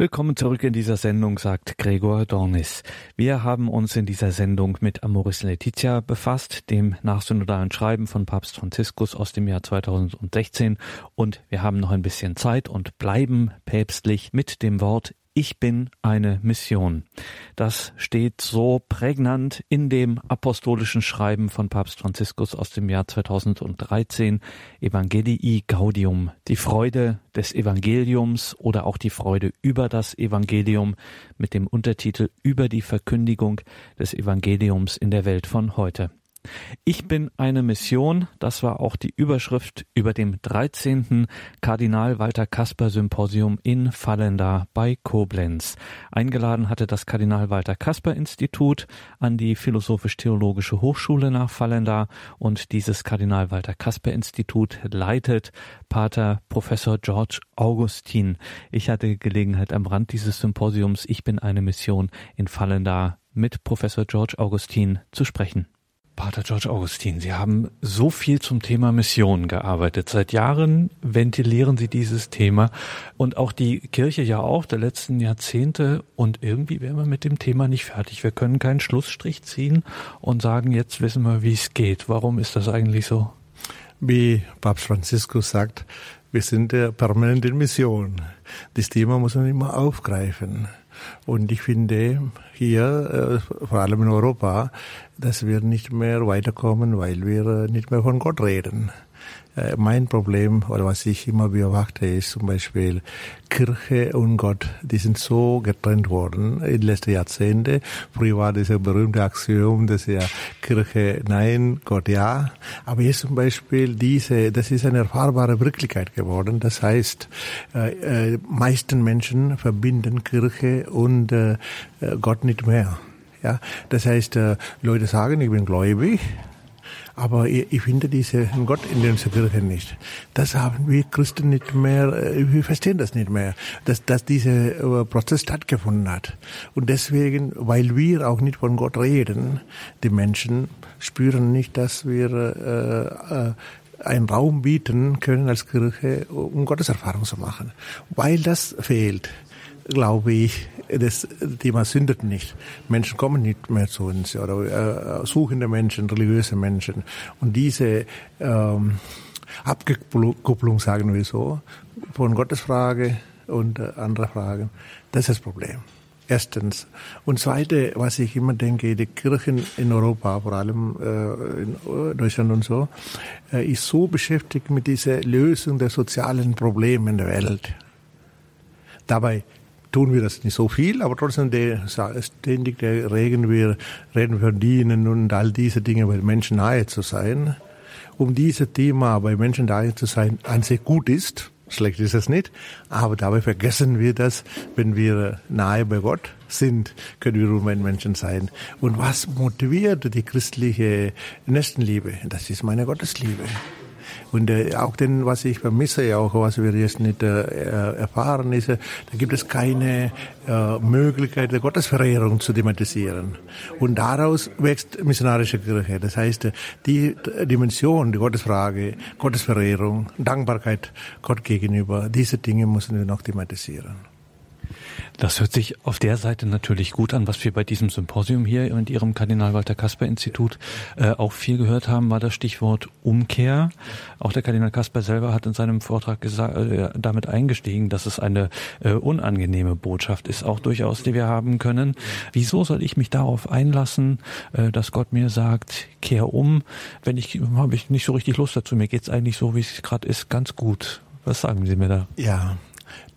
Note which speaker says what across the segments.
Speaker 1: Willkommen zurück in dieser Sendung, sagt Gregor Dornis. Wir haben uns in dieser Sendung mit Amoris Laetitia befasst, dem nachsynodalen Schreiben von Papst Franziskus aus dem Jahr 2016 und wir haben noch ein bisschen Zeit und bleiben päpstlich mit dem Wort ich bin eine Mission. Das steht so prägnant in dem apostolischen Schreiben von Papst Franziskus aus dem Jahr 2013 Evangelii Gaudium, die Freude des Evangeliums oder auch die Freude über das Evangelium mit dem Untertitel über die Verkündigung des Evangeliums in der Welt von heute. Ich bin eine Mission, das war auch die Überschrift über dem 13. Kardinal Walter Kasper Symposium in Fallenda bei Koblenz. Eingeladen hatte das Kardinal Walter Kasper Institut an die Philosophisch-Theologische Hochschule nach Fallenda und dieses Kardinal Walter Kasper Institut leitet Pater Professor George Augustin. Ich hatte Gelegenheit am Rand dieses Symposiums Ich bin eine Mission in Fallenda mit Professor George Augustin zu sprechen. Pater George Augustin, Sie haben so viel zum Thema Mission gearbeitet. Seit Jahren ventilieren Sie dieses Thema und auch die Kirche ja auch der letzten Jahrzehnte und irgendwie wären wir mit dem Thema nicht fertig. Wir können keinen Schlussstrich ziehen und sagen, jetzt wissen wir, wie es geht. Warum ist das eigentlich so?
Speaker 2: Wie Papst Franziskus sagt, wir sind permanent in Mission. Das Thema muss man immer aufgreifen. Und ich finde hier, äh, vor allem in Europa, dass wir nicht mehr weiterkommen, weil wir nicht mehr von Gott reden. Äh, mein Problem oder was ich immer beobachte ist zum Beispiel Kirche und Gott, die sind so getrennt worden in den letzten Jahrzehnten. Früher war ein berühmte Axiom, dass ja Kirche nein, Gott ja. Aber jetzt zum Beispiel diese, das ist eine erfahrbare Wirklichkeit geworden. Das heißt, äh, äh, meisten Menschen verbinden Kirche und äh, Gott nicht mehr. Ja, das heißt, äh, Leute sagen, ich bin gläubig, aber ich finde diesen Gott in unserer Kirche nicht. Das haben wir Christen nicht mehr, äh, wir verstehen das nicht mehr, dass, dass dieser äh, Prozess stattgefunden hat. Und deswegen, weil wir auch nicht von Gott reden, die Menschen spüren nicht, dass wir äh, äh, einen Raum bieten können als Kirche, um Gotteserfahrung zu machen. Weil das fehlt glaube ich, das Thema sündet nicht. Menschen kommen nicht mehr zu uns oder äh, suchende Menschen, religiöse Menschen. Und diese ähm, Abkupplung, sagen wir so, von Gottesfrage und äh, Fragen, das ist das Problem. Erstens. Und zweite, was ich immer denke, die Kirchen in Europa, vor allem äh, in Deutschland und so, äh, ist so beschäftigt mit dieser Lösung der sozialen Probleme in der Welt. Dabei tun wir das nicht so viel, aber trotzdem der, ständig der reden wir, reden wir von Dienen und all diese Dinge, bei Menschen nahe zu sein. Um dieses Thema bei Menschen nahe zu sein, an sich gut ist, schlecht ist es nicht, aber dabei vergessen wir das, wenn wir nahe bei Gott sind, können wir ein Menschen sein. Und was motiviert die christliche Nächstenliebe? Das ist meine Gottesliebe. Und äh, auch denn, was ich vermisse, auch was wir jetzt nicht äh, erfahren, ist, äh, da gibt es keine äh, Möglichkeit der Gottesverehrung zu thematisieren. Und daraus wächst missionarische Kirche. Das heißt, äh, die Dimension, die Gottesfrage, Gottesverehrung, Dankbarkeit Gott gegenüber, diese Dinge müssen wir noch thematisieren.
Speaker 1: Das hört sich auf der Seite natürlich gut an. Was wir bei diesem Symposium hier in Ihrem Kardinal Walter Kasper Institut äh, auch viel gehört haben, war das Stichwort Umkehr. Auch der Kardinal Kasper selber hat in seinem Vortrag gesagt, äh, damit eingestiegen, dass es eine äh, unangenehme Botschaft ist, auch durchaus, die wir haben können. Wieso soll ich mich darauf einlassen, äh, dass Gott mir sagt, kehr um, wenn ich habe ich nicht so richtig Lust dazu. Mir geht's eigentlich so, wie es gerade ist, ganz gut. Was sagen Sie mir da?
Speaker 2: Ja,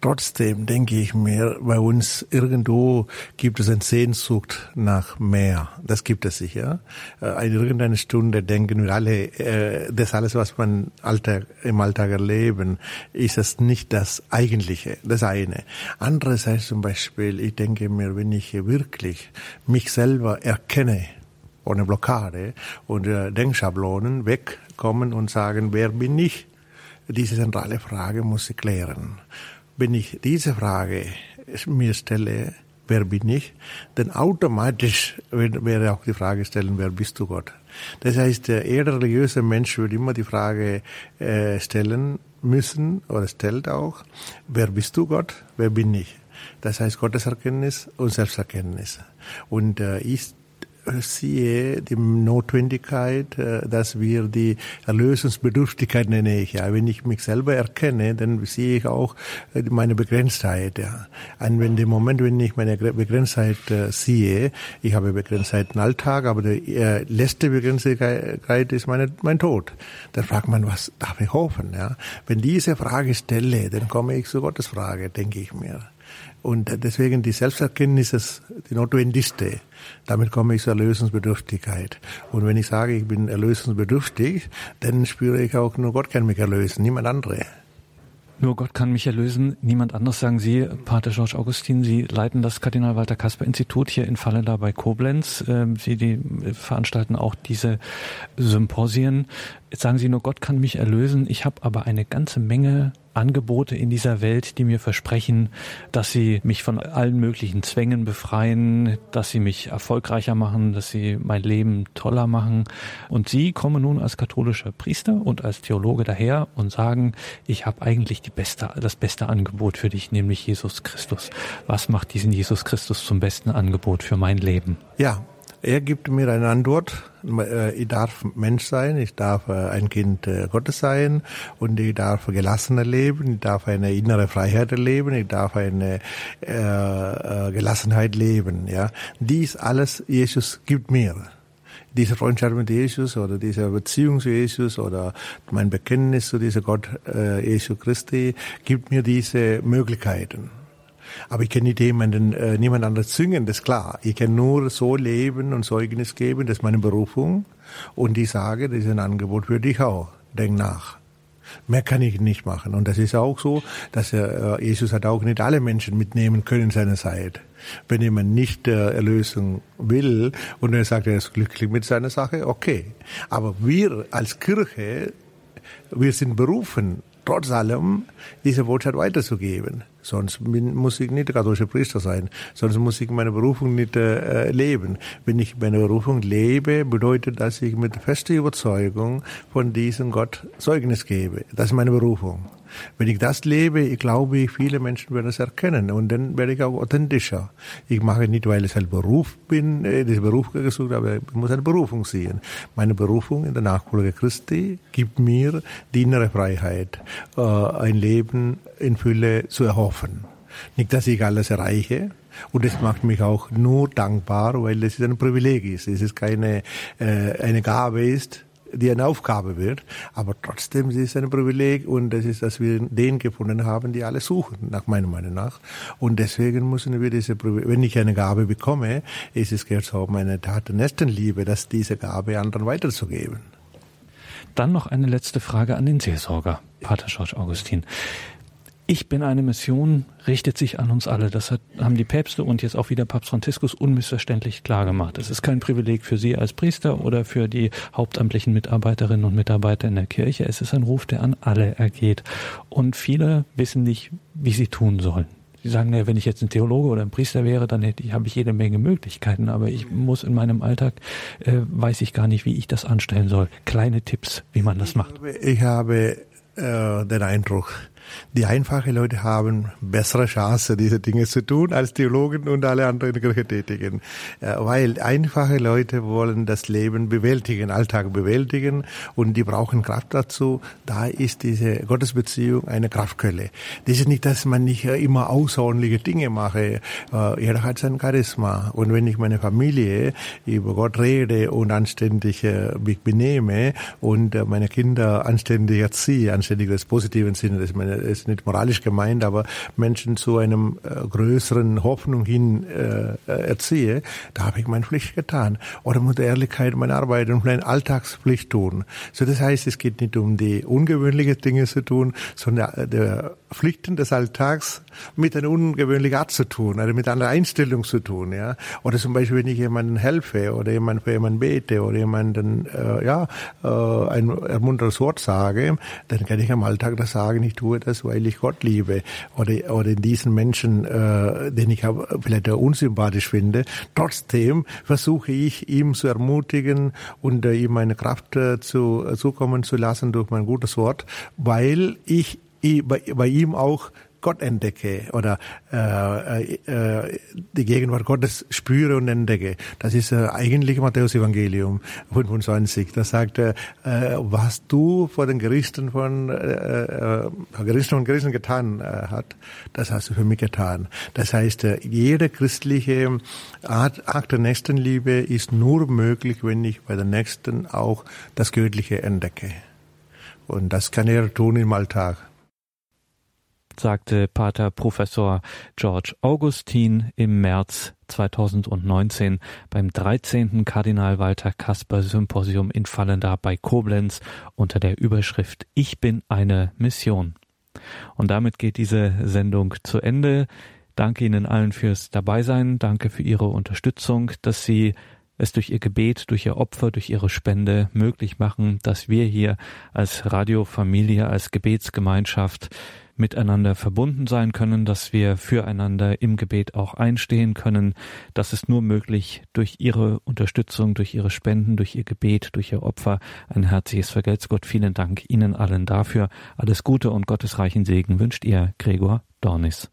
Speaker 2: Trotzdem denke ich mir, bei uns irgendwo gibt es eine Sehnsucht nach mehr. Das gibt es sicher. Äh, in irgendeiner Stunde denken wir alle, äh, das alles, was man im Alltag erleben, ist das nicht das Eigentliche, das eine. Andererseits zum Beispiel, ich denke mir, wenn ich wirklich mich selber erkenne, ohne Blockade und äh, Denkschablonen wegkommen und sagen, wer bin ich? Diese zentrale Frage muss ich klären. Wenn ich diese Frage mir stelle, wer bin ich, dann automatisch wäre auch die Frage stellen, wer bist du Gott? Das heißt, jeder religiöse Mensch würde immer die Frage äh, stellen müssen oder stellt auch, wer bist du Gott, wer bin ich? Das heißt Gotteserkenntnis und Selbsterkenntnis. Und äh, ich sehe die Notwendigkeit, äh, dass wir die Erlösungsbedürftigkeit nenne ich ja. Wenn ich mich selber erkenne, dann sehe ich auch äh, meine Begrenztheit. Ja. Und wenn dem Moment, wenn ich meine Begrenztheit äh, sehe, ich habe Begrenztheit im Alltag, aber die letzte Begrenztheit ist meine, mein Tod. Dann fragt man, was darf ich hoffen? Ja. Wenn diese Frage stelle, dann komme ich zu Gottes Frage, denke ich mir. Und deswegen die Selbsterkenntnis ist die notwendigste. Damit komme ich zur Erlösungsbedürftigkeit. Und wenn ich sage, ich bin erlösungsbedürftig, dann spüre ich auch, nur Gott kann mich erlösen, niemand andere.
Speaker 1: Nur Gott kann mich erlösen, niemand anders, sagen Sie, Pater George Augustin. Sie leiten das Kardinal Walter Kasper Institut hier in Fallela bei Koblenz. Ähm, Sie die veranstalten auch diese Symposien. Jetzt sagen Sie nur, Gott kann mich erlösen. Ich habe aber eine ganze Menge Angebote in dieser Welt, die mir versprechen, dass sie mich von allen möglichen Zwängen befreien, dass sie mich erfolgreicher machen, dass sie mein Leben toller machen. Und Sie kommen nun als katholischer Priester und als Theologe daher und sagen, ich habe eigentlich die beste, das beste Angebot für dich, nämlich Jesus Christus. Was macht diesen Jesus Christus zum besten Angebot für mein Leben?
Speaker 2: Ja, er gibt mir eine Antwort. Äh, ich darf Mensch sein, ich darf äh, ein Kind äh, Gottes sein und ich darf gelassener leben, ich darf eine innere Freiheit erleben, ich darf eine äh, Gelassenheit leben. Ja, dies alles Jesus gibt mir diese Freundschaft mit Jesus oder diese Beziehung zu Jesus oder mein Bekenntnis zu dieser Gott, äh, Jesu Christi, gibt mir diese Möglichkeiten. Aber ich kann nicht jemanden, äh, niemand anderes zwingen, das ist klar. Ich kann nur so leben und Zeugnis geben, das ist meine Berufung. Und ich sage, das ist ein Angebot für dich auch. Denk nach. Mehr kann ich nicht machen. Und das ist auch so, dass äh, Jesus hat auch nicht alle Menschen mitnehmen können in seiner Zeit. Wenn jemand nicht äh, Erlösung will und er sagt, er ist glücklich mit seiner Sache, okay. Aber wir als Kirche, wir sind berufen, trotz allem diese Botschaft weiterzugeben. Sonst muss ich nicht katholischer Priester sein. Sonst muss ich meine Berufung nicht äh, leben. Wenn ich meine Berufung lebe, bedeutet das, dass ich mit fester Überzeugung von diesem Gott Zeugnis gebe. Das ist meine Berufung. Wenn ich das lebe, ich glaube, viele Menschen werden es erkennen und dann werde ich auch authentischer. Ich mache nicht, weil ich ein Beruf bin, äh, diesen Beruf gesucht habe, ich muss eine Berufung sehen. Meine Berufung in der Nachfolge Christi gibt mir die innere Freiheit, äh, ein Leben in Fülle zu erhoffen. Nicht, dass ich alles erreiche, und das macht mich auch nur dankbar, weil es ein Privileg ist. Es ist keine äh, eine Gabe ist, die eine Aufgabe wird. Aber trotzdem ist es ein Privileg und das ist, dass wir den gefunden haben, die alle suchen, nach meiner Meinung nach. Und deswegen müssen wir diese wenn ich eine Gabe bekomme, ist es gehört auch meine Tat der Nächstenliebe, dass diese Gabe anderen weiterzugeben.
Speaker 1: Dann noch eine letzte Frage an den Seelsorger, Pater George Augustin. Ich bin eine Mission, richtet sich an uns alle. Das hat, haben die Päpste und jetzt auch wieder Papst Franziskus unmissverständlich klar gemacht. Es ist kein Privileg für Sie als Priester oder für die hauptamtlichen Mitarbeiterinnen und Mitarbeiter in der Kirche. Es ist ein Ruf, der an alle ergeht. Und viele wissen nicht, wie sie tun sollen. Sie sagen, naja, wenn ich jetzt ein Theologe oder ein Priester wäre, dann hätte ich, habe ich jede Menge Möglichkeiten, aber ich muss in meinem Alltag, äh, weiß ich gar nicht, wie ich das anstellen soll. Kleine Tipps, wie man das macht.
Speaker 2: Ich habe, ich habe äh, den Eindruck, die einfachen Leute haben bessere Chance, diese Dinge zu tun, als Theologen und alle anderen Kirchetätigen. Weil einfache Leute wollen das Leben bewältigen, Alltag bewältigen und die brauchen Kraft dazu. Da ist diese Gottesbeziehung eine Kraftquelle. Das ist nicht, dass man nicht immer außerordentliche Dinge mache. Äh, jeder hat sein Charisma. Und wenn ich meine Familie über Gott rede und anständig äh, mich benehme und äh, meine Kinder anständig erziehe, anständig das positiven Sinne, das meine ist nicht moralisch gemeint, aber Menschen zu einem äh, größeren Hoffnung hin äh, erziehe, da habe ich meine Pflicht getan. Oder der Ehrlichkeit meine Arbeit und meine Alltagspflicht tun. So das heißt, es geht nicht um die ungewöhnlichen Dinge zu tun, sondern der Pflichten des Alltags mit einer ungewöhnlichen Art zu tun, oder mit einer Einstellung zu tun, ja. Oder zum Beispiel, wenn ich jemandem helfe oder jemand für jemanden bete oder jemanden, äh, ja, äh, ein ermunterndes Wort sage, dann kann ich am Alltag das sagen, ich tue das, weil ich Gott liebe. Oder, oder diesen Menschen, äh, den ich vielleicht unsympathisch finde, trotzdem versuche ich, ihm zu ermutigen und äh, ihm eine Kraft äh, zu, äh, zukommen zu lassen durch mein gutes Wort, weil ich bei, bei ihm auch Gott entdecke oder äh, äh, die Gegenwart Gottes spüre und entdecke. Das ist äh, eigentlich Matthäus Evangelium 25. Das sagt, äh, was du vor den Gerichten von äh, äh, Gerichten und Gerichten getan äh, hat, das hast du für mich getan. Das heißt, äh, jede christliche Art, Akt der Nächstenliebe ist nur möglich, wenn ich bei der Nächsten auch das Göttliche entdecke. Und das kann er tun im Alltag
Speaker 1: sagte Pater Professor George Augustin im März 2019 beim 13. Kardinal Walter Kasper Symposium in Fallenda bei Koblenz unter der Überschrift Ich bin eine Mission. Und damit geht diese Sendung zu Ende. Danke Ihnen allen fürs Dabeisein. Danke für Ihre Unterstützung, dass Sie es durch ihr Gebet, durch ihr Opfer, durch ihre Spende möglich machen, dass wir hier als Radiofamilie, als Gebetsgemeinschaft miteinander verbunden sein können, dass wir füreinander im Gebet auch einstehen können. Das ist nur möglich durch Ihre Unterstützung, durch Ihre Spenden, durch Ihr Gebet, durch Ihr Opfer. Ein herzliches Vergelt's Gott. Vielen Dank Ihnen allen dafür. Alles Gute und gottesreichen Segen wünscht Ihr Gregor Dornis.